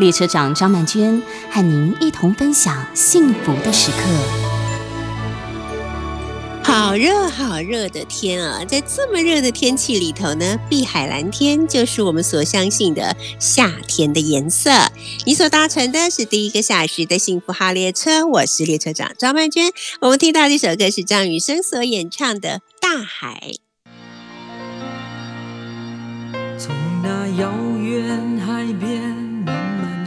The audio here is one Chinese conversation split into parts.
列车长张曼娟和您一同分享幸福的时刻。好热好热的天啊！在这么热的天气里头呢，碧海蓝天就是我们所相信的夏天的颜色。你所搭乘的是第一个小时的幸福号列车，我是列车长张曼娟。我们听到这首歌是张雨生所演唱的《大海》。从那遥远海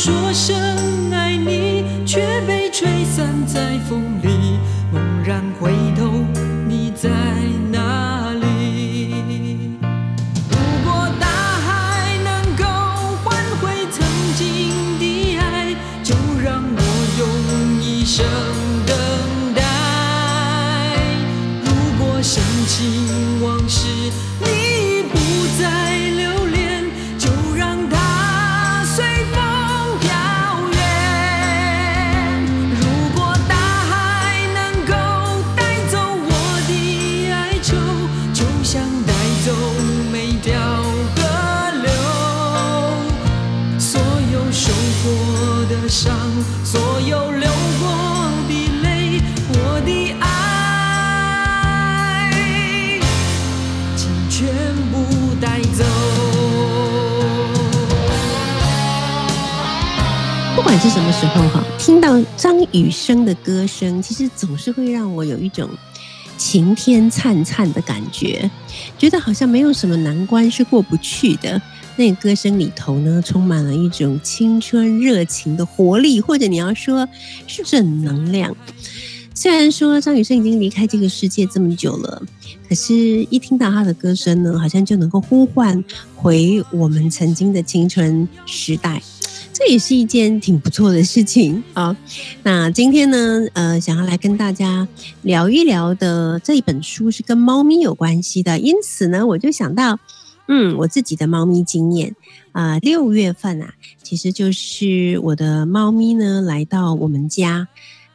说声爱你，却被吹散在风。的歌声，其实总是会让我有一种晴天灿灿的感觉，觉得好像没有什么难关是过不去的。那歌声里头呢，充满了一种青春热情的活力，或者你要说是正能量。虽然说张雨生已经离开这个世界这么久了，可是，一听到他的歌声呢，好像就能够呼唤回我们曾经的青春时代。这也是一件挺不错的事情啊。那今天呢，呃，想要来跟大家聊一聊的这一本书是跟猫咪有关系的，因此呢，我就想到，嗯，我自己的猫咪经验啊，六月份啊，其实就是我的猫咪呢来到我们家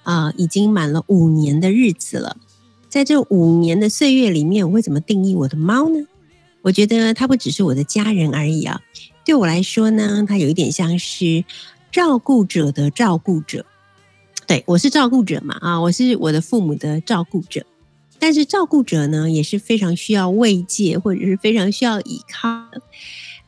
啊，已经满了五年的日子了。在这五年的岁月里面，我会怎么定义我的猫呢？我觉得它不只是我的家人而已啊。对我来说呢，它有一点像是照顾者的照顾者。对我是照顾者嘛，啊，我是我的父母的照顾者。但是照顾者呢，也是非常需要慰藉，或者是非常需要依靠。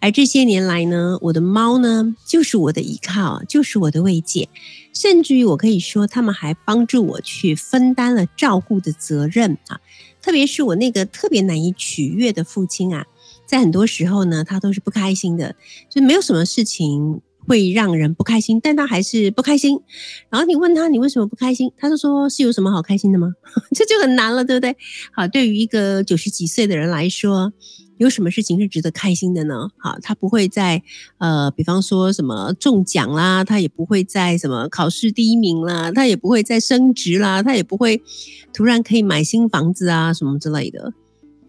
而这些年来呢，我的猫呢，就是我的依靠，就是我的慰藉。甚至于我可以说，他们还帮助我去分担了照顾的责任啊。特别是我那个特别难以取悦的父亲啊。在很多时候呢，他都是不开心的，就没有什么事情会让人不开心，但他还是不开心。然后你问他你为什么不开心，他就说是有什么好开心的吗？这就很难了，对不对？好，对于一个九十几岁的人来说，有什么事情是值得开心的呢？好，他不会在呃，比方说什么中奖啦，他也不会在什么考试第一名啦，他也不会在升职啦，他也不会突然可以买新房子啊什么之类的。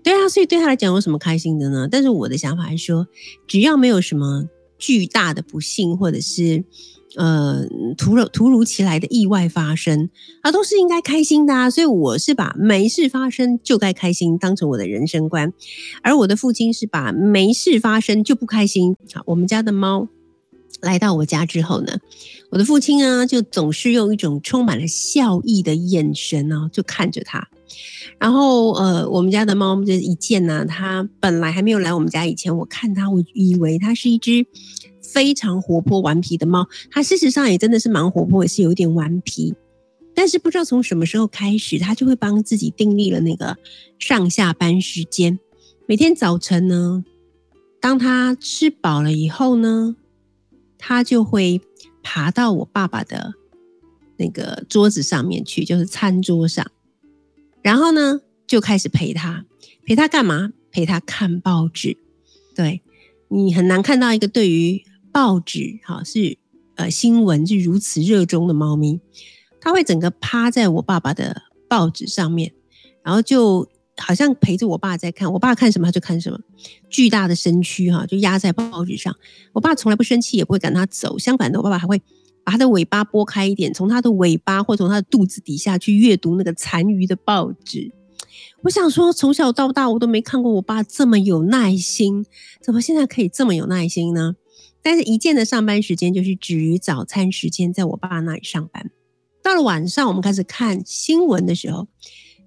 对啊，所以对他来讲有什么开心的呢？但是我的想法是说，只要没有什么巨大的不幸或者是呃突如突如其来的意外发生，啊，都是应该开心的啊。所以我是把没事发生就该开心当成我的人生观，而我的父亲是把没事发生就不开心。好，我们家的猫来到我家之后呢，我的父亲啊就总是用一种充满了笑意的眼神呢，就看着他。然后，呃，我们家的猫这一见呢，它本来还没有来我们家以前，我看它，我以为它是一只非常活泼顽皮的猫，它事实上也真的是蛮活泼，也是有一点顽皮。但是不知道从什么时候开始，它就会帮自己订立了那个上下班时间。每天早晨呢，当它吃饱了以后呢，它就会爬到我爸爸的那个桌子上面去，就是餐桌上，然后呢就开始陪他，陪他干嘛？陪他看报纸。对你很难看到一个对于报纸哈是呃新闻是如此热衷的猫咪，它会整个趴在我爸爸的报纸上面，然后就好像陪着我爸在看，我爸看什么他就看什么，巨大的身躯哈就压在报纸上，我爸从来不生气，也不会赶他走，相反的，我爸爸还会把他的尾巴拨开一点，从他的尾巴或从他的肚子底下去阅读那个残余的报纸。我想说，从小到大我都没看过我爸这么有耐心，怎么现在可以这么有耐心呢？但是，一见的上班时间就是止于早餐时间，在我爸那里上班。到了晚上，我们开始看新闻的时候，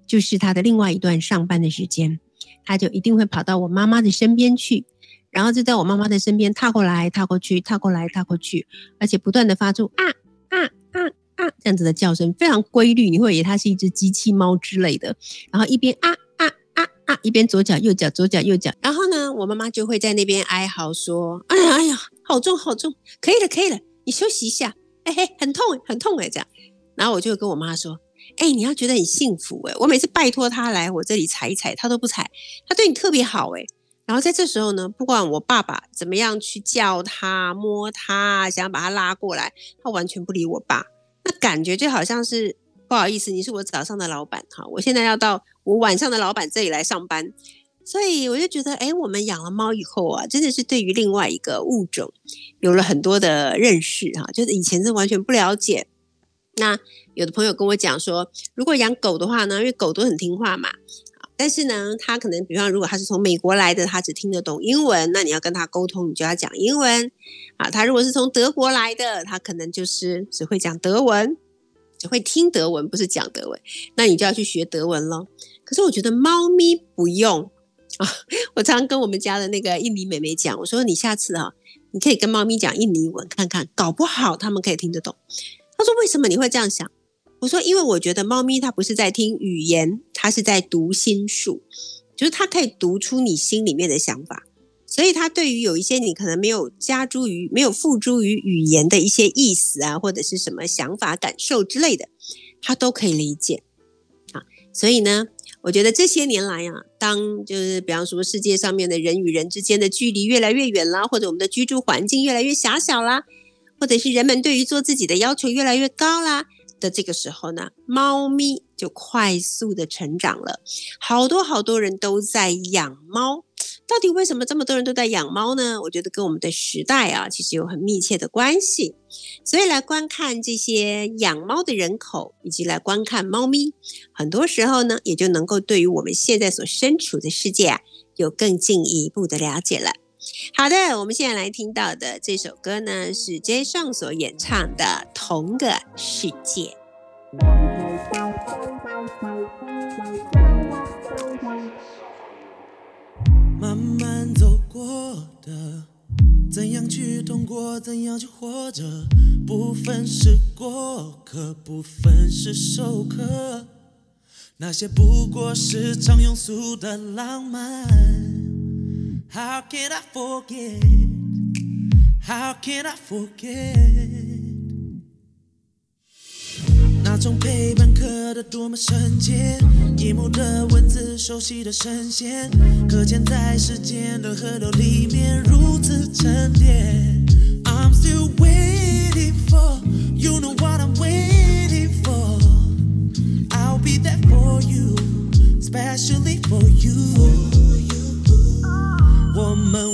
就是他的另外一段上班的时间，他就一定会跑到我妈妈的身边去，然后就在我妈妈的身边踏过来、踏过去、踏过来、踏过去，而且不断的发出啊啊啊。啊，这样子的叫声非常规律，你会以为它是一只机器猫之类的。然后一边啊啊啊啊，一边左脚右脚左脚右脚。然后呢，我妈妈就会在那边哀嚎说：“哎呀哎呀，好重好重，可以了可以了，你休息一下。哎嘿，很痛很痛哎，这样。然后我就跟我妈说：哎，你要觉得很幸福哎，我每次拜托他来我这里踩一踩，他都不踩，他对你特别好哎。然后在这时候呢，不管我爸爸怎么样去叫他摸他，想要把他拉过来，他完全不理我爸。”那感觉就好像是不好意思，你是我早上的老板哈，我现在要到我晚上的老板这里来上班，所以我就觉得，哎，我们养了猫以后啊，真的是对于另外一个物种有了很多的认识哈，就是以前是完全不了解。那有的朋友跟我讲说，如果养狗的话呢，因为狗都很听话嘛。但是呢，它可能，比方如果它是从美国来的，它只听得懂英文，那你要跟它沟通，你就要讲英文啊。它如果是从德国来的，它可能就是只会讲德文，只会听德文，不是讲德文，那你就要去学德文咯。可是我觉得猫咪不用 我常常跟我们家的那个印尼妹妹讲，我说你下次啊，你可以跟猫咪讲印尼文看看，搞不好他们可以听得懂。她说为什么你会这样想？我说，因为我觉得猫咪它不是在听语言，它是在读心术，就是它可以读出你心里面的想法，所以它对于有一些你可能没有加诸于、没有付诸于语言的一些意思啊，或者是什么想法、感受之类的，它都可以理解啊。所以呢，我觉得这些年来啊，当就是比方说世界上面的人与人之间的距离越来越远啦，或者我们的居住环境越来越狭小啦，或者是人们对于做自己的要求越来越高啦。的这个时候呢，猫咪就快速的成长了，好多好多人都在养猫。到底为什么这么多人都在养猫呢？我觉得跟我们的时代啊，其实有很密切的关系。所以来观看这些养猫的人口，以及来观看猫咪，很多时候呢，也就能够对于我们现在所身处的世界啊，有更进一步的了解了。好的，我们现在来听到的这首歌呢，是 J 上所演唱的《同个世界》。慢慢走过的，怎样去通过，怎样去活着？部分是过客，部分是授课，那些不过是常庸俗的浪漫。How can I forget? How can I forget? 种陪伴刻得多么深切，一幕的文字，熟悉的声线，搁浅在时间的河流里面，如此沉淀。I'm still waiting for, you know what I'm waiting for. I'll be there for you, specially for you. 我们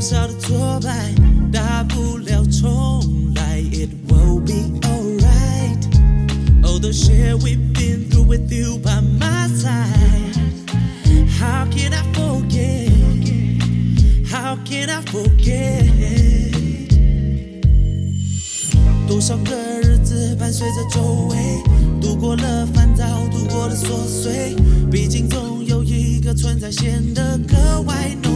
多少的挫败，大不了重来，It will be alright. All the shit we've been through with you by my side. How can I forget? How can I forget? 多少个日子伴随着周围，度过了烦躁，度过了琐碎，毕竟总有一个存在显得格外浓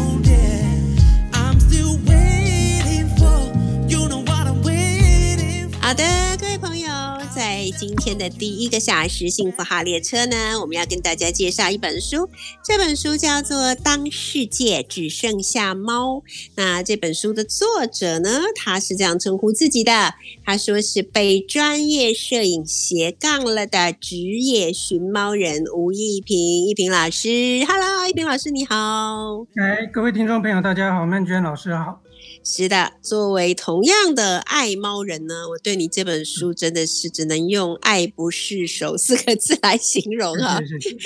好的，各位朋友，在今天的第一个小时幸福号列车呢，我们要跟大家介绍一本书，这本书叫做《当世界只剩下猫》。那这本书的作者呢，他是这样称呼自己的，他说是被专业摄影斜杠了的职业寻猫人吴一平，一平老师，Hello，一平老师你好。哎，各位听众朋友，大家好，曼娟老师好。是的，作为同样的爱猫人呢，我对你这本书真的是只能用“爱不释手”四个字来形容啊。是是是，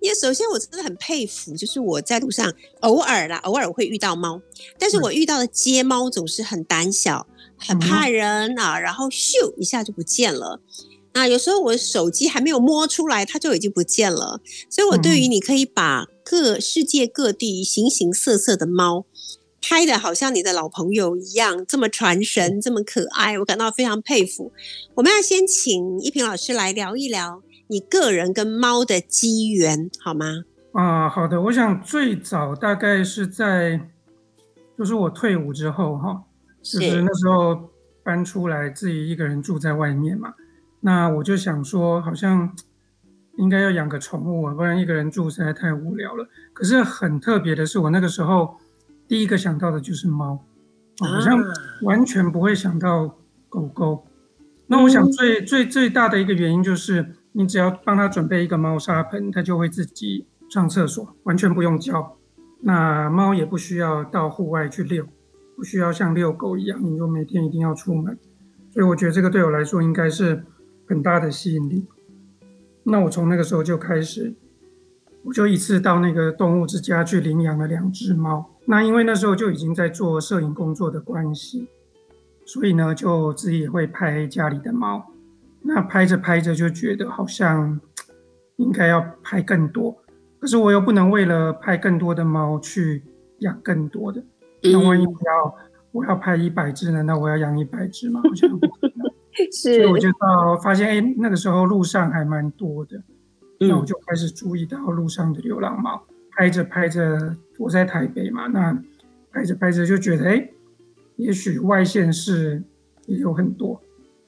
因为首先我真的很佩服，就是我在路上偶尔啦，偶尔会遇到猫，但是我遇到的街猫总是很胆小，很怕人啊，然后咻一下就不见了。那有时候我手机还没有摸出来，它就已经不见了。所以，我对于你可以把各世界各地形形色色的猫。拍的好像你的老朋友一样，这么传神，这么可爱，我感到非常佩服。我们要先请一平老师来聊一聊你个人跟猫的机缘，好吗？啊，好的。我想最早大概是在，就是我退伍之后哈，就是那时候搬出来自己一个人住在外面嘛，那我就想说，好像应该要养个宠物啊，不然一个人住实在太无聊了。可是很特别的是，我那个时候。第一个想到的就是猫，好像完全不会想到狗狗。那我想最最最大的一个原因就是，你只要帮它准备一个猫砂盆，它就会自己上厕所，完全不用教。那猫也不需要到户外去遛，不需要像遛狗一样，你就每天一定要出门。所以我觉得这个对我来说应该是很大的吸引力。那我从那个时候就开始，我就一次到那个动物之家去领养了两只猫。那因为那时候就已经在做摄影工作的关系，所以呢，就自己也会拍家里的猫。那拍着拍着就觉得好像应该要拍更多，可是我又不能为了拍更多的猫去养更多的。那万一我要我要拍一百只呢？那我要养一百只吗？好像不可能。是，所以我就到发现，哎，那个时候路上还蛮多的，那我就开始注意到路上的流浪猫。拍着拍着，我在台北嘛，那拍着拍着就觉得，哎，也许外县市也有很多，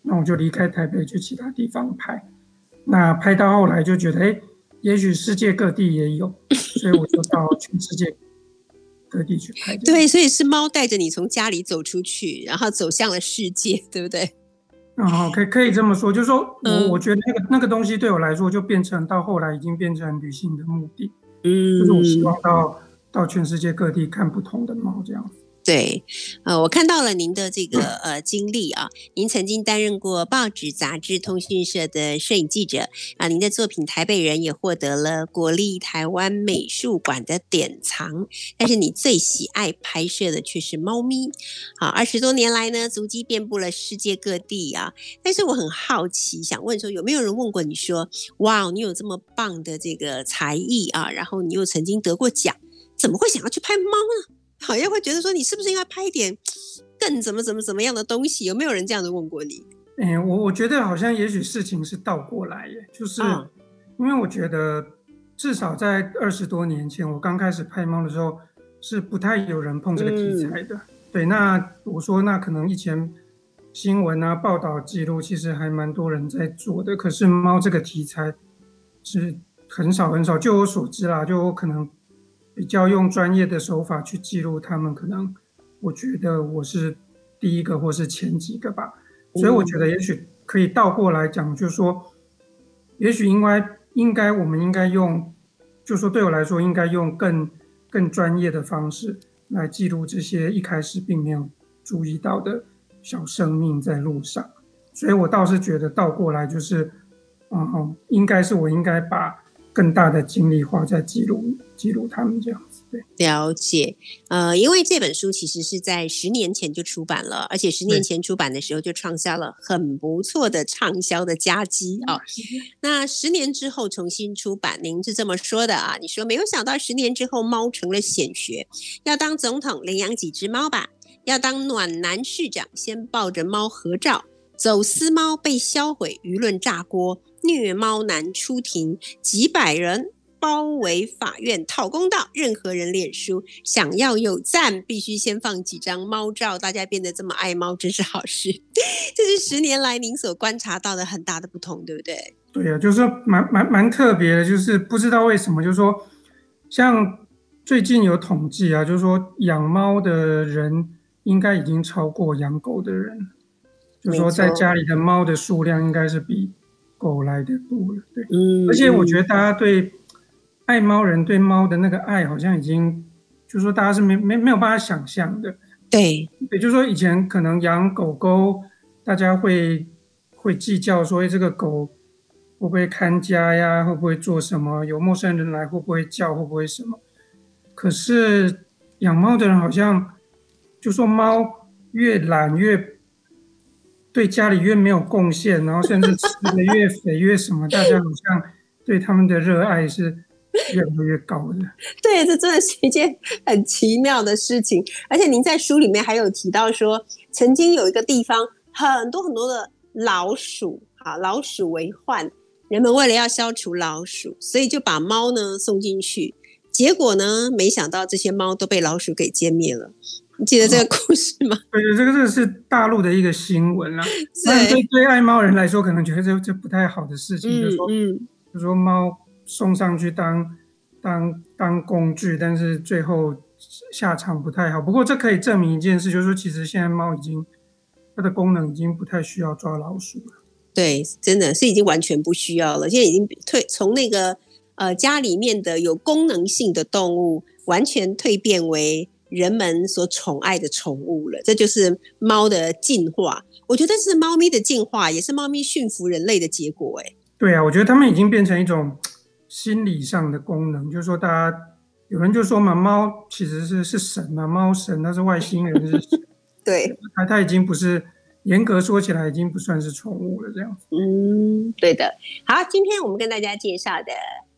那我就离开台北去其他地方拍。那拍到后来就觉得，哎，也许世界各地也有，所以我就到全世界各地去拍。对，所以是猫带着你从家里走出去，然后走向了世界，对不对？啊，可以可以这么说，就是说我我觉得那个那个东西对我来说，就变成到后来已经变成旅行的目的。嗯，就是我希望到到全世界各地看不同的猫这样子。对，呃，我看到了您的这个呃经历啊，您曾经担任过报纸、杂志、通讯社的摄影记者啊，您的作品《台北人》也获得了国立台湾美术馆的典藏。但是你最喜爱拍摄的却是猫咪。好，二十多年来呢，足迹遍布了世界各地啊。但是我很好奇，想问说，有没有人问过你说，哇，你有这么棒的这个才艺啊，然后你又曾经得过奖，怎么会想要去拍猫呢？好像会觉得说，你是不是应该拍一点更怎么怎么怎么样的东西？有没有人这样子问过你？嗯，我我觉得好像也许事情是倒过来耶，就是因为我觉得至少在二十多年前，我刚开始拍猫的时候，是不太有人碰这个题材的。对，那我说那可能以前新闻啊报道记录，其实还蛮多人在做的，可是猫这个题材是很少很少。就我所知啦，就我可能。比较用专业的手法去记录他们，可能我觉得我是第一个或是前几个吧，所以我觉得也许可以倒过来讲，就是说，也许应该应该我们应该用，就说对我来说应该用更更专业的方式来记录这些一开始并没有注意到的小生命在路上，所以我倒是觉得倒过来就是，嗯，应该是我应该把更大的精力花在记录记录他们这样子。对，了解。呃，因为这本书其实是在十年前就出版了，而且十年前出版的时候就创下了很不错的畅销的佳绩啊。那十年之后重新出版，您是这么说的啊？你说没有想到十年之后猫成了显学，要当总统领养几只猫吧？要当暖男市长先抱着猫合照。走私猫被销毁，舆论炸锅，虐猫男出庭，几百人包围法院讨公道。任何人脸书想要有赞，必须先放几张猫照。大家变得这么爱猫，真是好事。这是十年来您所观察到的很大的不同，对不对？对呀，就是蛮蛮蛮特别的，就是不知道为什么，就是说，像最近有统计啊，就是说养猫的人应该已经超过养狗的人。就是说在家里的猫的数量应该是比狗来的多了，对，嗯，而且我觉得大家对爱猫人对猫的那个爱好像已经，就是说大家是没没没有办法想象的，对，也就是说以前可能养狗狗，大家会会计较说，哎，这个狗会不会看家呀，会不会做什么，有陌生人来会不会叫，会不会什么，可是养猫的人好像就说猫越懒越。对家里越没有贡献，然后甚至吃的越肥越什么，大家好像对他们的热爱是越来越高的。对，这真的是一件很奇妙的事情。而且您在书里面还有提到说，曾经有一个地方很多很多的老鼠，啊，老鼠为患，人们为了要消除老鼠，所以就把猫呢送进去，结果呢，没想到这些猫都被老鼠给歼灭了。记得这个故事吗？对对，这个这个是大陆的一个新闻啦。对对，爱猫人来说，可能觉得这这不太好的事情，就是说，就说猫送上去当当当工具，但是最后下场不太好。不过这可以证明一件事，就是说，其实现在猫已经它的功能已经不太需要抓老鼠了。对，真的是已经完全不需要了。现在已经退从那个呃家里面的有功能性的动物，完全蜕变为。人们所宠爱的宠物了，这就是猫的进化。我觉得是猫咪的进化，也是猫咪驯服人类的结果。哎，对啊，我觉得它们已经变成一种心理上的功能，就是说，大家有人就说嘛，猫其实是是神嘛，猫神，它是外星人，是 对，它它已经不是严格说起来，已经不算是宠物了，这样子。嗯，对的。好，今天我们跟大家介绍的、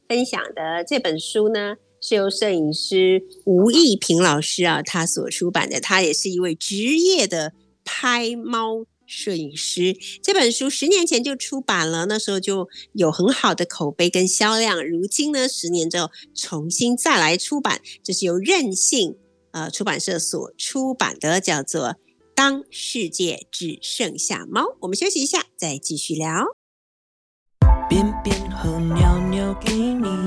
分享的这本书呢。是由摄影师吴义平老师啊，他所出版的。他也是一位职业的拍猫摄影师。这本书十年前就出版了，那时候就有很好的口碑跟销量。如今呢，十年之后重新再来出版，这是由任性呃出版社所出版的，叫做《当世界只剩下猫》。我们休息一下，再继续聊。便便和尿尿给你。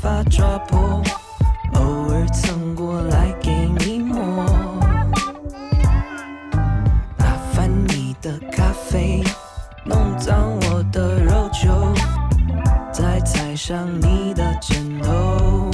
发抓破，偶尔蹭过来给你摸，打翻你的咖啡，弄脏我的肉。球再踩上你的枕头，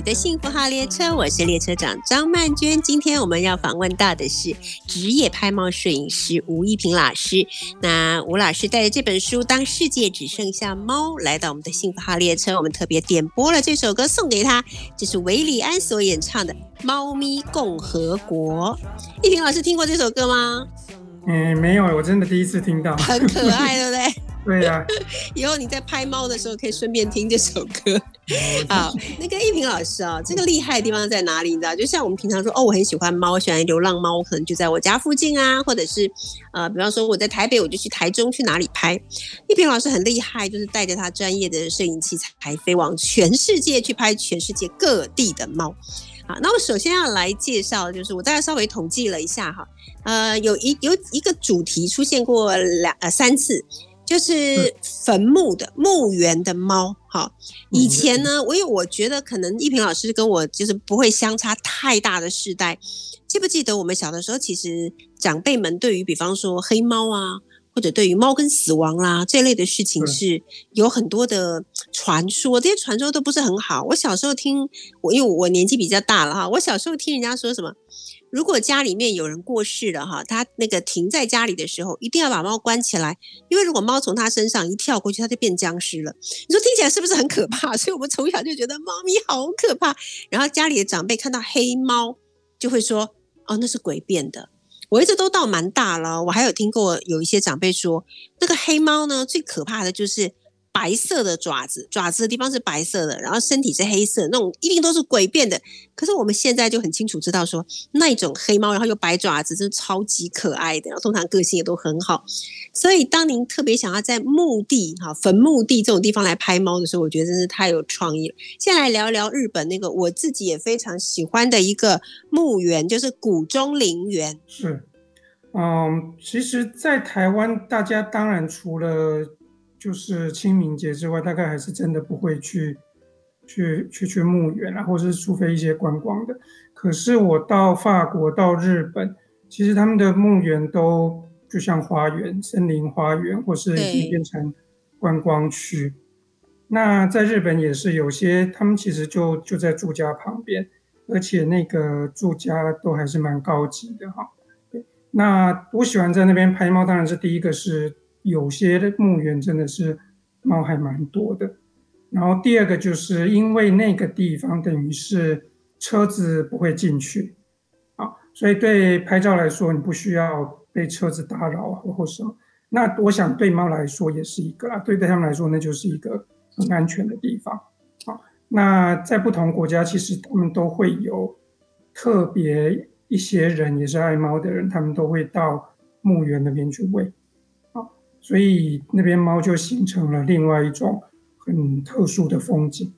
一个小时的幸福号列车，我是列车长张曼娟。今天我们要访问到的是职业拍猫摄影师吴一平老师。那吴老师带着这本书《当世界只剩下猫》来到我们的幸福号列车，我们特别点播了这首歌送给他，这是韦礼安所演唱的《猫咪共和国》。一平老师听过这首歌吗？嗯，没有，我真的第一次听到。很可爱，对不对？对呀，以后你在拍猫的时候可以顺便听这首歌。好，那个一平老师啊，这个厉害的地方在哪里？你知道，就像我们平常说，哦，我很喜欢猫，我喜欢流浪猫，我可能就在我家附近啊，或者是呃，比方说我在台北，我就去台中去哪里拍。一平老师很厉害，就是带着他专业的摄影器材飞往全世界去拍全世界各地的猫。好，那我首先要来介绍，就是我大概稍微统计了一下哈，呃，有一有一个主题出现过两呃三次。就是坟墓的墓园的猫，哈。以前呢，我有我觉得可能一平老师跟我就是不会相差太大的世代，记不记得我们小的时候，其实长辈们对于比方说黑猫啊，或者对于猫跟死亡啦这类的事情，是有很多的传说，这些传说都不是很好。我小时候听我，因为我年纪比较大了哈，我小时候听人家说什么。如果家里面有人过世了哈，他那个停在家里的时候，一定要把猫关起来，因为如果猫从他身上一跳过去，它就变僵尸了。你说听起来是不是很可怕？所以我们从小就觉得猫咪好可怕。然后家里的长辈看到黑猫，就会说：“哦，那是鬼变的。”我一直都到蛮大了，我还有听过有一些长辈说，那个黑猫呢，最可怕的就是。白色的爪子，爪子的地方是白色的，然后身体是黑色，那种一定都是诡变的。可是我们现在就很清楚知道说，那种黑猫，然后又白爪子，是超级可爱的，然后通常个性也都很好。所以当您特别想要在墓地、哈坟墓地这种地方来拍猫的时候，我觉得真是太有创意了。先来聊聊日本那个我自己也非常喜欢的一个墓园，就是谷中陵园。是，嗯，其实，在台湾，大家当然除了就是清明节之外，大概还是真的不会去去去去墓园啊，或者是除非一些观光的。可是我到法国、到日本，其实他们的墓园都就像花园、森林花园，或是已经变成观光区。那在日本也是有些，他们其实就就在住家旁边，而且那个住家都还是蛮高级的哈。那我喜欢在那边拍猫，当然是第一个是。有些的墓园真的是猫还蛮多的，然后第二个就是因为那个地方等于是车子不会进去，啊，所以对拍照来说你不需要被车子打扰或或什么。那我想对猫来说也是一个啦，对他们来说那就是一个很安全的地方。好，那在不同国家其实他们都会有特别一些人也是爱猫的人，他们都会到墓园那边去喂。所以那边猫就形成了另外一种很特殊的风景，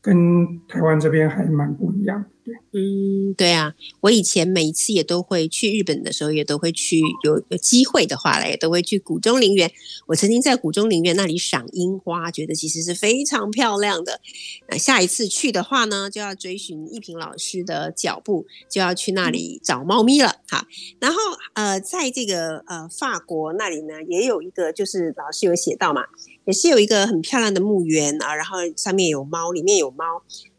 跟台湾这边还蛮不一样。嗯，对啊，我以前每一次也都会去日本的时候，也都会去有有机会的话呢，也都会去谷中陵园。我曾经在谷中陵园那里赏樱花，觉得其实是非常漂亮的。那下一次去的话呢，就要追寻一平老师的脚步，就要去那里找猫咪了。好，然后呃，在这个呃法国那里呢，也有一个，就是老师有写到嘛，也是有一个很漂亮的墓园啊，然后上面有猫，里面有猫。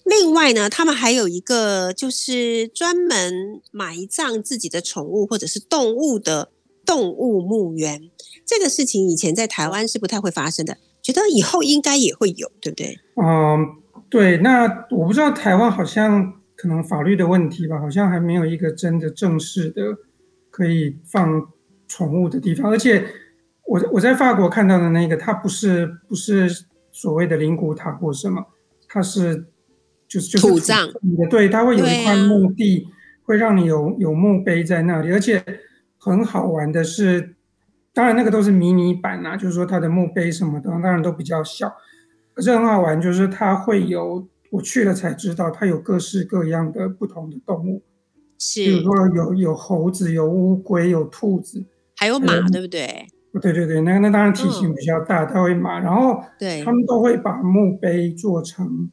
另外呢，他们还有一个就是专门埋葬自己的宠物或者是动物的动物墓园。这个事情以前在台湾是不太会发生的，觉得以后应该也会有，对不对？嗯，对。那我不知道台湾好像可能法律的问题吧，好像还没有一个真的正式的可以放宠物的地方。而且我我在法国看到的那个，它不是不是所谓的灵骨塔或什么，它是。就是就是土葬，对，它会有一块墓地，会让你有有墓碑在那里，而且很好玩的是，当然那个都是迷你版啊，就是说它的墓碑什么的，当然都比较小，可是很好玩，就是它会有，我去了才知道，它有各式各样的不同的动物，是，比如说有有猴子，有乌龟，有兔子，还有马，对不对？对对对，那那当然体型比较大，它会马，然后对，他们都会把墓碑做成。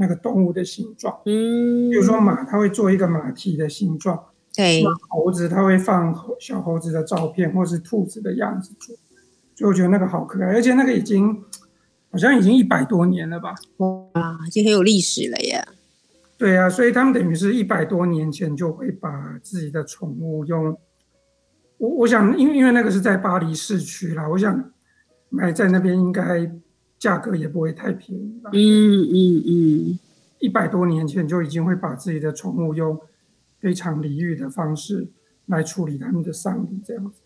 那个动物的形状，嗯，比如说马，它会做一个马蹄的形状；对，猴子它会放小猴子的照片，或是兔子的样子做。所以我觉得那个好可爱，而且那个已经好像已经一百多年了吧？哇，已经很有历史了耶！对啊，所以他们等于是一百多年前就会把自己的宠物用。我我想，因为因为那个是在巴黎市区啦，我想买在那边应该。价格也不会太便宜吧？嗯嗯嗯，一百多年前就已经会把自己的宠物用非常礼遇的方式来处理他们的丧礼，这样子。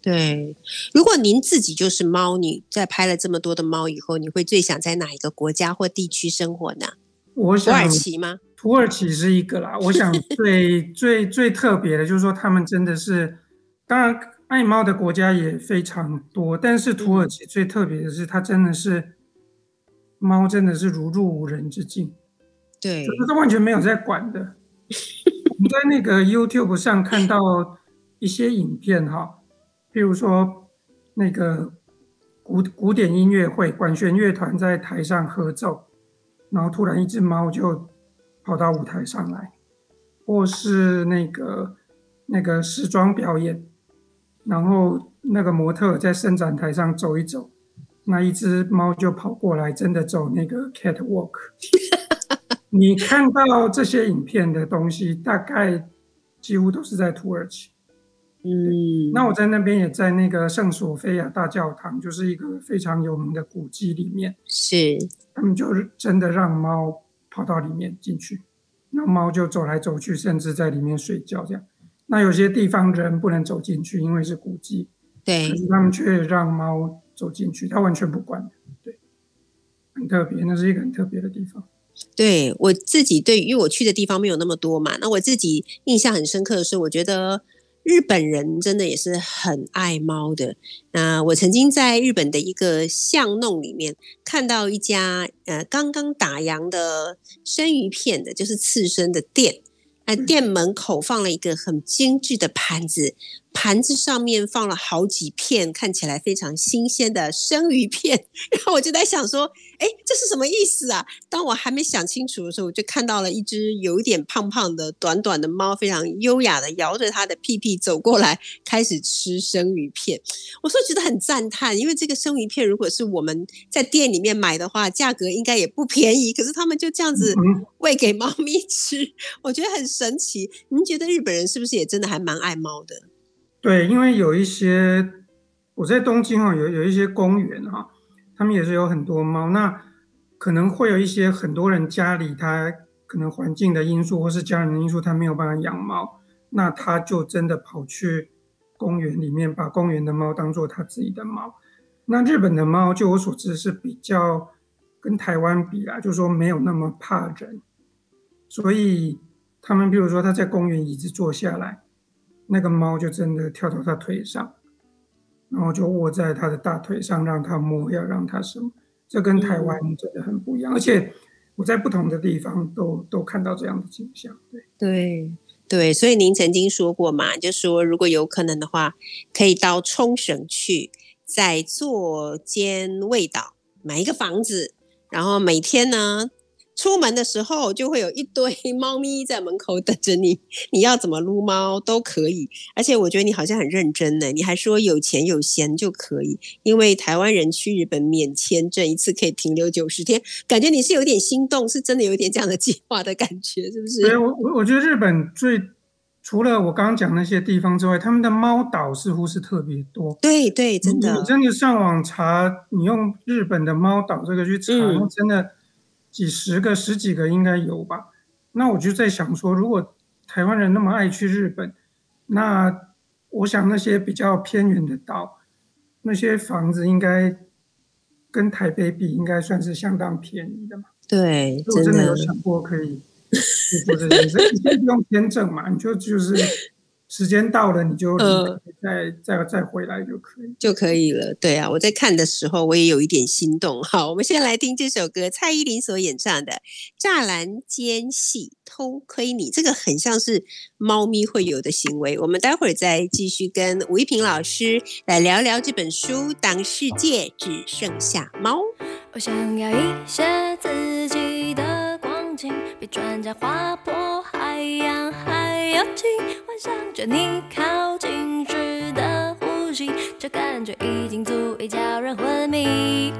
对，如果您自己就是猫，你在拍了这么多的猫以后，你会最想在哪一个国家或地区生活呢？我想土耳其吗？土耳其是一个啦。我想最最最特别的就是说，他们真的是，当然爱猫的国家也非常多，但是土耳其最特别的是，它真的是猫真的是如入无人之境，对，就是它完全没有在管的。我们在那个 YouTube 上看到一些影片哈。譬如说，那个古古典音乐会，管弦乐团在台上合奏，然后突然一只猫就跑到舞台上来，或是那个那个时装表演，然后那个模特在伸展台上走一走，那一只猫就跑过来，真的走那个 catwalk。你看到这些影片的东西，大概几乎都是在土耳其。嗯，那我在那边也在那个圣索菲亚大教堂，就是一个非常有名的古迹里面，是他们就是真的让猫跑到里面进去，那猫就走来走去，甚至在里面睡觉这样。那有些地方人不能走进去，因为是古迹，对，可是他们却让猫走进去，他完全不管，对，很特别，那是一个很特别的地方。对我自己对，因为我去的地方没有那么多嘛，那我自己印象很深刻的是，我觉得。日本人真的也是很爱猫的。那我曾经在日本的一个巷弄里面看到一家呃刚刚打烊的生鱼片的，就是刺身的店。那店门口放了一个很精致的盘子。盘子上面放了好几片看起来非常新鲜的生鱼片，然后我就在想说，哎，这是什么意思啊？当我还没想清楚的时候，我就看到了一只有一点胖胖的、短短的猫，非常优雅的摇着它的屁屁走过来，开始吃生鱼片。我说觉得很赞叹，因为这个生鱼片如果是我们在店里面买的话，价格应该也不便宜。可是他们就这样子喂给猫咪吃，我觉得很神奇。您觉得日本人是不是也真的还蛮爱猫的？对，因为有一些我在东京哈，有有一些公园哈，他们也是有很多猫。那可能会有一些很多人家里他可能环境的因素或是家人的因素，他没有办法养猫，那他就真的跑去公园里面把公园的猫当做他自己的猫。那日本的猫，就我所知是比较跟台湾比啦，就是说没有那么怕人，所以他们比如说他在公园椅子坐下来。那个猫就真的跳到他腿上，然后就卧在他的大腿上，让他摸，要让他什么？这跟台湾真的很不一样。而且我在不同的地方都都看到这样的景象。对对对，所以您曾经说过嘛，就说如果有可能的话，可以到冲绳去，在座间味岛买一个房子，然后每天呢。出门的时候就会有一堆 猫咪在门口等着你，你要怎么撸猫都可以。而且我觉得你好像很认真呢，你还说有钱有闲就可以，因为台湾人去日本免签证，一次可以停留九十天，感觉你是有点心动，是真的有点这样的计划的感觉，是不是？对，我我我觉得日本最除了我刚刚讲那些地方之外，他们的猫岛似乎是特别多。对对，真的，你真的上网查，你用日本的猫岛这个去查，真的。几十个、十几个应该有吧？那我就在想说，如果台湾人那么爱去日本，那我想那些比较偏远的岛，那些房子应该跟台北比，应该算是相当便宜的嘛。对，我真的有想过可以做这件事，你先不用签证嘛，你就就是。时间到了，你就再再再回来就可以就可以了。对啊，我在看的时候我也有一点心动。好，我们先来听这首歌，蔡依林所演唱的《栅栏间隙偷窥你》，这个很像是猫咪会有的行为。我们待会儿再继续跟吴一平老师来聊聊这本书《当世界只剩下猫》。我想要一些自己的光景，比专家划破海洋还要近。幻想着你靠近时的呼吸，这感觉已经足以叫人昏迷。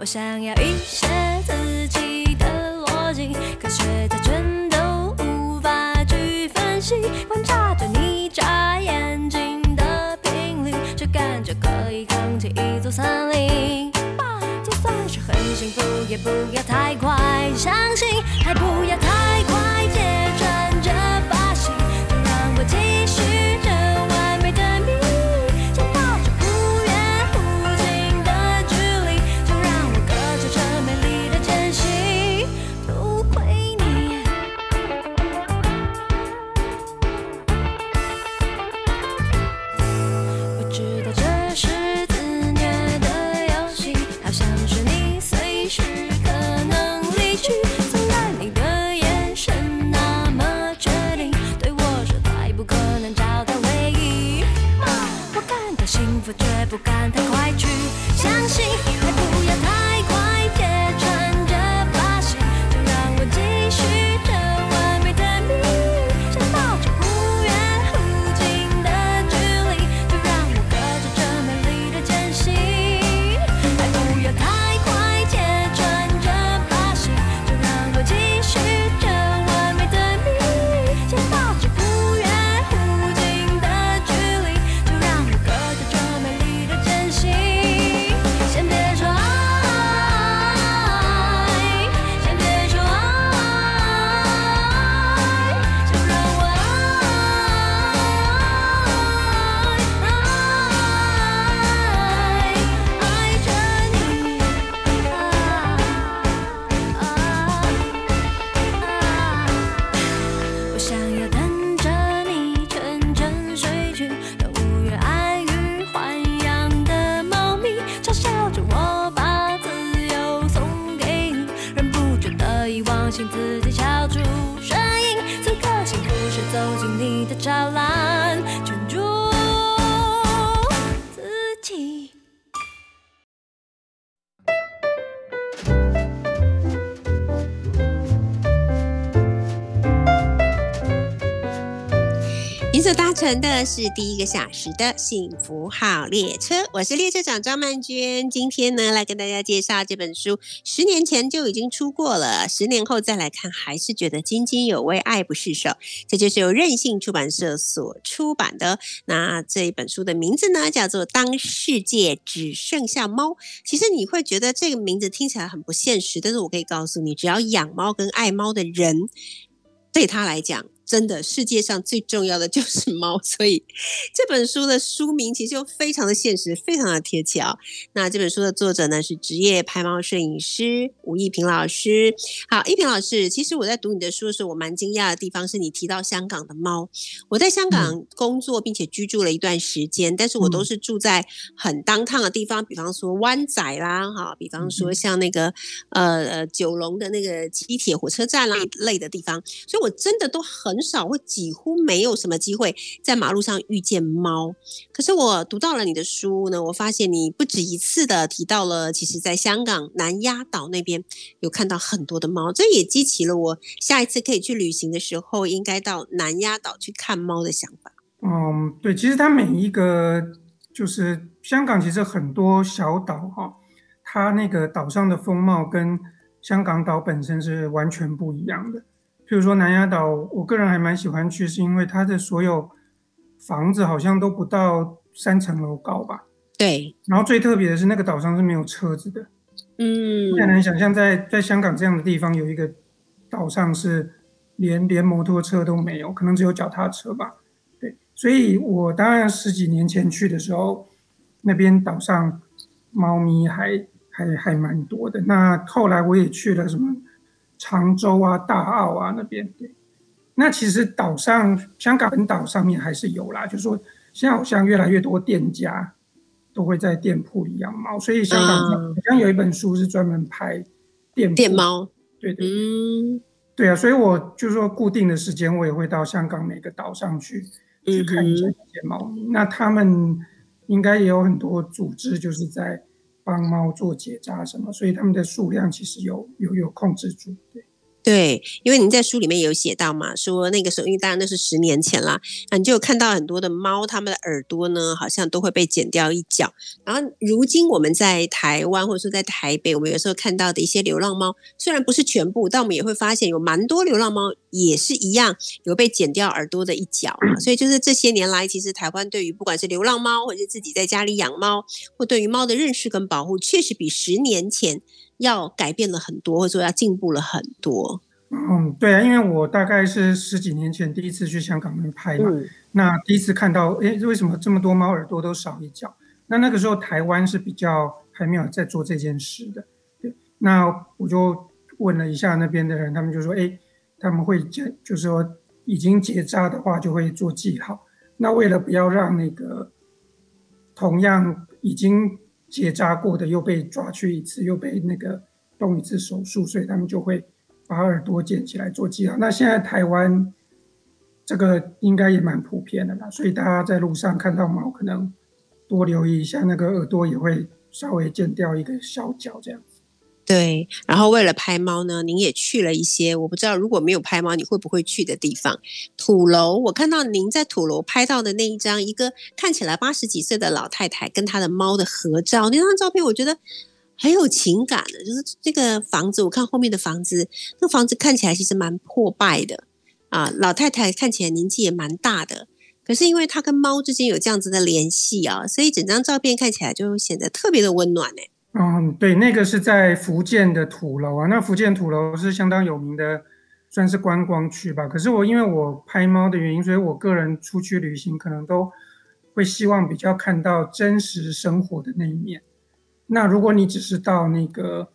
我想要一些自己的逻辑，科学家全都无法去分析。观察着你眨眼睛的频率，这感觉可以扛起一座森林。就算是很幸福，也不要太快相信，还不要是第一个小时的幸福号列车，我是列车长张曼娟。今天呢，来跟大家介绍这本书，十年前就已经出过了，十年后再来看，还是觉得津津有味，爱不释手。这就是由任性出版社所出版的。那这一本书的名字呢，叫做《当世界只剩下猫》。其实你会觉得这个名字听起来很不现实，但是我可以告诉你，只要养猫跟爱猫的人，对他来讲。真的，世界上最重要的就是猫，所以这本书的书名其实就非常的现实，非常的贴切啊。那这本书的作者呢是职业拍猫摄影师吴一平老师。好，一平老师，其实我在读你的书的时候，我蛮惊讶的地方是你提到香港的猫。我在香港工作并且居住了一段时间，但是我都是住在很当趟的地方，比方说湾仔啦，哈，比方说像那个呃呃九龙的那个机铁火车站啦类的地方，所以我真的都很。很少会几乎没有什么机会在马路上遇见猫，可是我读到了你的书呢，我发现你不止一次的提到了，其实在香港南丫岛那边有看到很多的猫，这也激起了我下一次可以去旅行的时候，应该到南丫岛去看猫的想法。嗯，对，其实它每一个就是香港，其实很多小岛哈，它那个岛上的风貌跟香港岛本身是完全不一样的。譬如说南丫岛，我个人还蛮喜欢去，是因为它的所有房子好像都不到三层楼高吧？对。然后最特别的是，那个岛上是没有车子的。嗯。很难想象，在在香港这样的地方，有一个岛上是连连摩托车都没有，可能只有脚踏车吧。对。所以我当然十几年前去的时候，那边岛上猫咪还还还蛮多的。那后来我也去了什么？常州啊，大澳啊那边，对，那其实岛上香港本岛上面还是有啦，就是说现在好像越来越多店家都会在店铺里养猫，所以香港好像有一本书是专门拍店店猫，对对，嗯，对啊，所以我就说固定的时间我也会到香港每个岛上去去看一下这些猫咪，那他们应该也有很多组织就是在。帮猫做结扎什么，所以它们的数量其实有有有控制住，对。对，因为您在书里面有写到嘛，说那个时候，因为当然那是十年前啦，啊，你就有看到很多的猫，它们的耳朵呢，好像都会被剪掉一角。然后，如今我们在台湾或者说在台北，我们有时候看到的一些流浪猫，虽然不是全部，但我们也会发现有蛮多流浪猫也是一样有被剪掉耳朵的一角。所以，就是这些年来，其实台湾对于不管是流浪猫，或者是自己在家里养猫，或对于猫的认识跟保护，确实比十年前。要改变了很多，或者说要进步了很多。嗯，对啊，因为我大概是十几年前第一次去香港那边拍嘛，那第一次看到，哎，为什么这么多猫耳朵都少一角？那那个时候台湾是比较还没有在做这件事的。对，那我就问了一下那边的人，他们就说，哎，他们会结，就是说已经结扎的话就会做记号。那为了不要让那个同样已经。结扎过的又被抓去一次，又被那个动一次手术，所以他们就会把耳朵捡起来做记号。那现在台湾这个应该也蛮普遍的啦，所以大家在路上看到猫，可能多留意一下，那个耳朵也会稍微剪掉一个小角这样。对，然后为了拍猫呢，您也去了一些我不知道如果没有拍猫你会不会去的地方。土楼，我看到您在土楼拍到的那一张，一个看起来八十几岁的老太太跟她的猫的合照，那张照片我觉得很有情感的。就是这个房子，我看后面的房子，那房子看起来其实蛮破败的啊。老太太看起来年纪也蛮大的，可是因为她跟猫之间有这样子的联系啊，所以整张照片看起来就显得特别的温暖呢。嗯，对，那个是在福建的土楼啊。那福建土楼是相当有名的，算是观光区吧。可是我因为我拍猫的原因，所以我个人出去旅行可能都会希望比较看到真实生活的那一面。那如果你只是到那个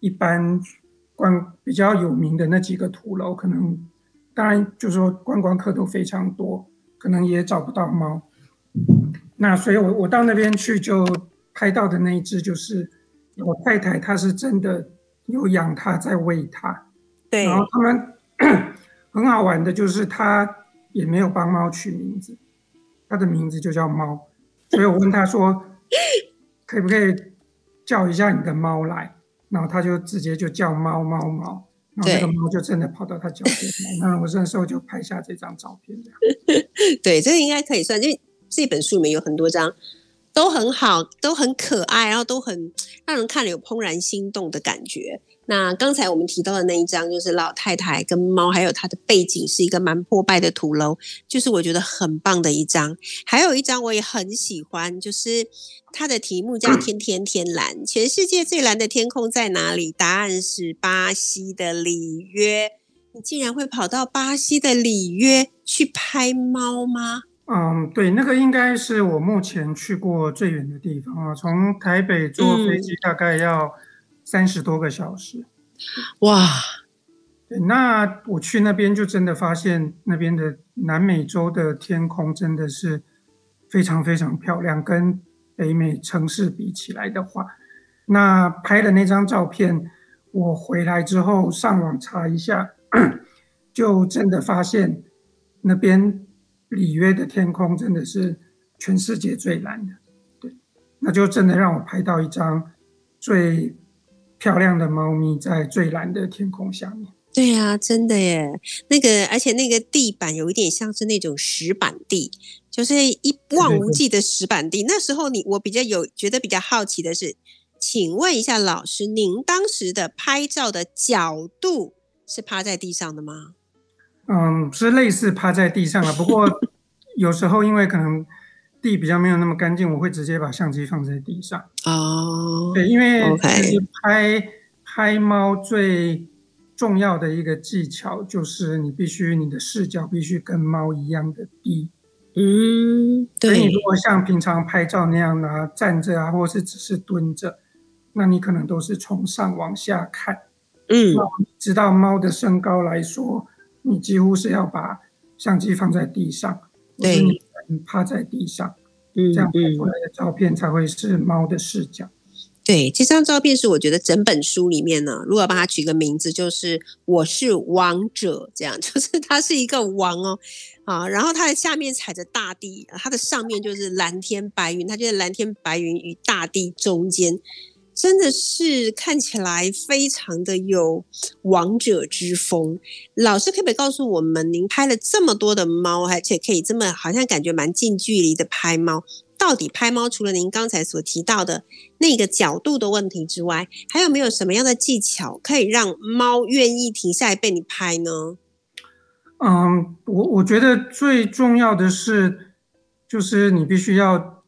一般观比较有名的那几个土楼，可能当然就是说观光客都非常多，可能也找不到猫。那所以我我到那边去就拍到的那一只就是。我太太她是真的有养它，在喂它。对。然后他们 很好玩的，就是他也没有帮猫取名字，它的名字就叫猫。所以我问他说：“可不可以叫一下你的猫来？”然后他就直接就叫猫猫猫，然后那个猫就真的跑到他脚边来。那我那时候就拍下这张照片，这样。对，这个应该可以算，因为这本书里面有很多张都很好，都很可爱，然后都很让人看了有怦然心动的感觉。那刚才我们提到的那一张，就是老太太跟猫，还有它的背景是一个蛮破败的土楼，就是我觉得很棒的一张。还有一张我也很喜欢，就是它的题目叫《天天天蓝》，全世界最蓝的天空在哪里？答案是巴西的里约。你竟然会跑到巴西的里约去拍猫吗？嗯，对，那个应该是我目前去过最远的地方啊，从台北坐飞机大概要。三十多个小时，哇！对，那我去那边就真的发现那边的南美洲的天空真的是非常非常漂亮，跟北美城市比起来的话，那拍的那张照片，我回来之后上网查一下，就真的发现那边里约的天空真的是全世界最蓝的，对，那就真的让我拍到一张最。漂亮的猫咪在最蓝的天空下面。对呀，真的耶！那个，而且那个地板有一点像是那种石板地，就是一望无际的石板地。那时候你我比较有觉得比较好奇的是，请问一下老师，您当时的拍照的角度是趴在地上的吗？嗯，是类似趴在地上了。不过 有时候因为可能。地比较没有那么干净，我会直接把相机放在地上。哦，对，因为其实拍拍猫最重要的一个技巧就是你必须你的视角必须跟猫一样的低。嗯，对。你如果像平常拍照那样呢，站着啊，或是只是蹲着，那你可能都是从上往下看。嗯，直到猫的身高来说，你几乎是要把相机放在地上。对。趴在地上，嗯，这样拍出来的照片才会是猫的视角。对，这张照片是我觉得整本书里面呢，如果帮它取个名字，就是“我是王者”，这样 就是它是一个王哦，啊，然后它的下面踩着大地，它的上面就是蓝天白云，它就在蓝天白云与大地中间。真的是看起来非常的有王者之风。老师可不可以告诉我们，您拍了这么多的猫，而且可以这么好像感觉蛮近距离的拍猫，到底拍猫除了您刚才所提到的那个角度的问题之外，还有没有什么样的技巧可以让猫愿意停下来被你拍呢？嗯，我我觉得最重要的是，就是你必须要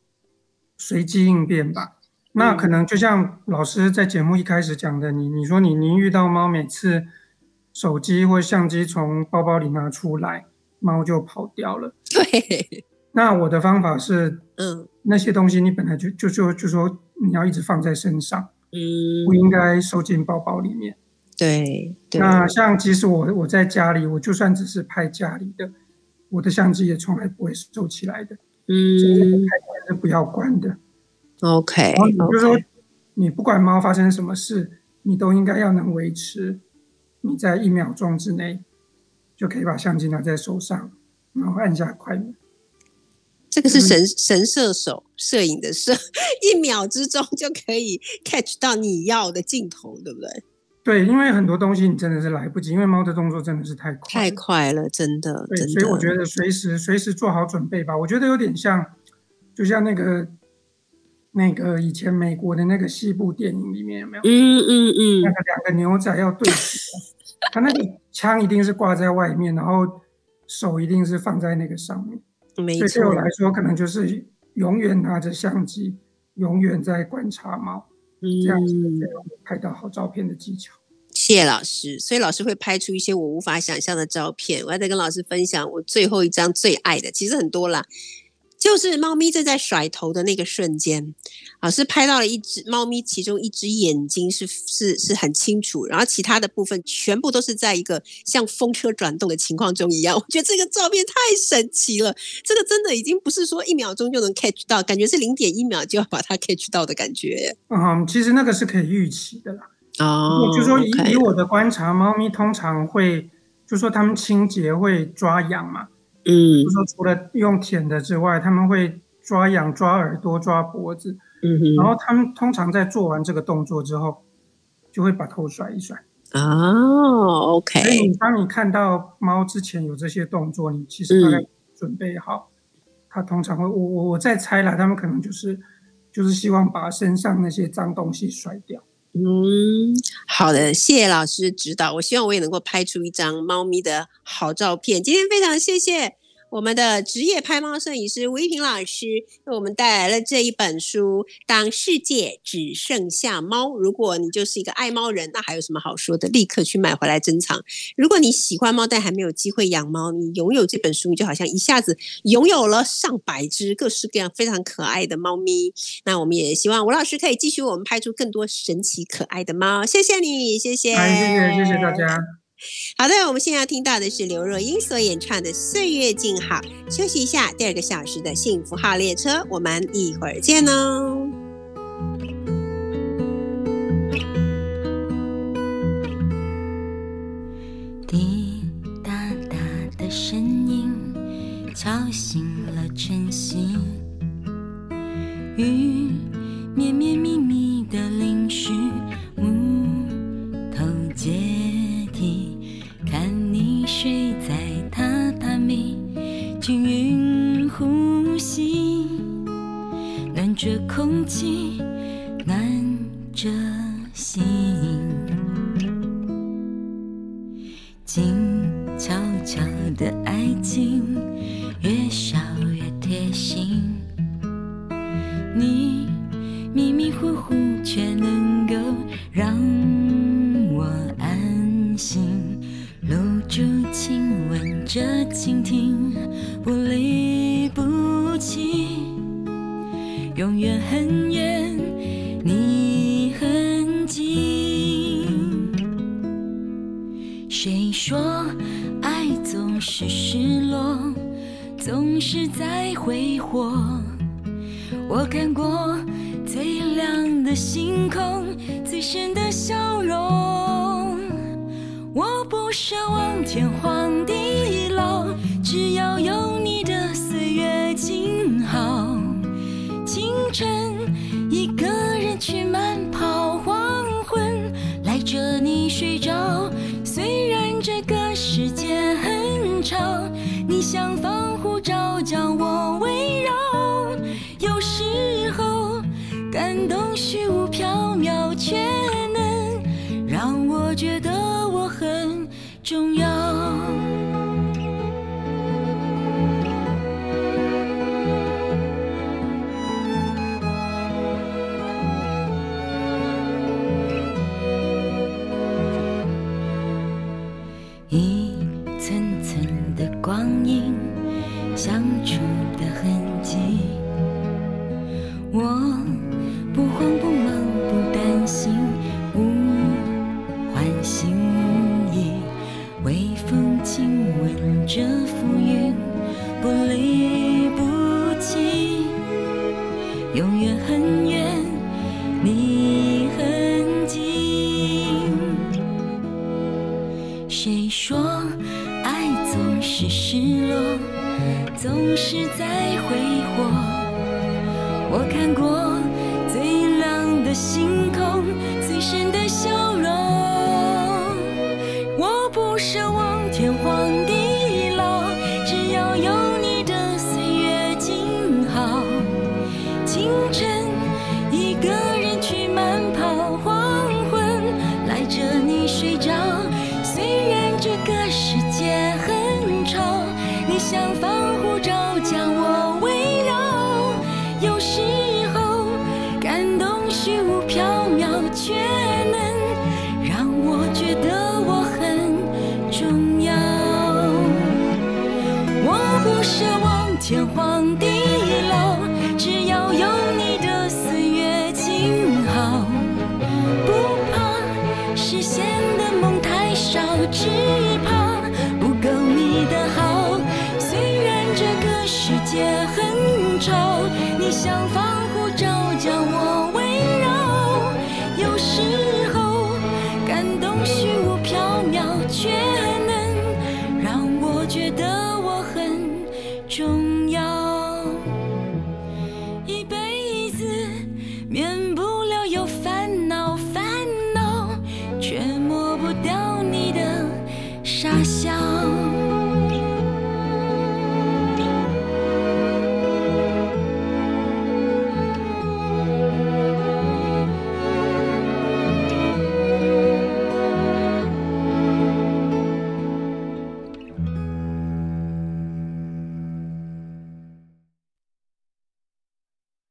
随机应变吧。那可能就像老师在节目一开始讲的，你你说你您遇到猫，每次手机或相机从包包里拿出来，猫就跑掉了。对。那我的方法是，嗯，那些东西你本来就就就就说你要一直放在身上，嗯，不应该收进包包里面。对。那像即使我我在家里，我就算只是拍家里的，我的相机也从来不会收起来的。嗯。拍是不要关的。OK，就是说，你不管猫发生什么事，你都应该要能维持你在一秒钟之内就可以把相机拿在手上，然后按下快门。这个是神神射手摄影的摄，一秒之中就可以 catch 到你要的镜头，对不对？对，因为很多东西你真的是来不及，因为猫的动作真的是太快，太快了，真的。对，所以我觉得随时随时做好准备吧。我觉得有点像，就像那个。那个以前美国的那个西部电影里面有没有？嗯嗯嗯，那个两个牛仔要对决，他那个枪一定是挂在外面，然后手一定是放在那个上面。没错。对我来说，可能就是永远拿着相机，永远在观察猫，这样子拍到好照片的技巧。谢老师，所以老师会拍出一些我无法想象的照片。我要再跟老师分享我最后一张最爱的，其实很多啦。就是猫咪正在甩头的那个瞬间，老师拍到了一只猫咪，其中一只眼睛是是是很清楚，然后其他的部分全部都是在一个像风车转动的情况中一样。我觉得这个照片太神奇了，这个真的已经不是说一秒钟就能 catch 到，感觉是零点一秒就要把它 catch 到的感觉。嗯，其实那个是可以预期的啦。哦，就说以以我的观察，猫咪通常会就说它们清洁会抓痒嘛。嗯，就说除了用舔的之外，他们会抓痒、抓耳朵、抓脖子。嗯哼，然后他们通常在做完这个动作之后，就会把头甩一甩。哦，OK。所以当你看到猫之前有这些动作，你其实大概准备好，它通常会我我我在猜啦，他们可能就是就是希望把身上那些脏东西甩掉。嗯，好的，谢谢老师指导。我希望我也能够拍出一张猫咪的好照片。今天非常谢谢。我们的职业拍猫摄影师吴一平老师为我们带来了这一本书《当世界只剩下猫》。如果你就是一个爱猫人，那还有什么好说的？立刻去买回来珍藏。如果你喜欢猫，但还没有机会养猫，你拥有这本书，你就好像一下子拥有了上百只各式各样非常可爱的猫咪。那我们也希望吴老师可以继续为我们拍出更多神奇可爱的猫。谢谢你，谢谢，谢谢，谢谢大家。好的，我们现在要听到的是刘若英所演唱的《岁月静好》。休息一下，第二个小时的幸福号列车，我们一会儿见哦。东西无着你睡着。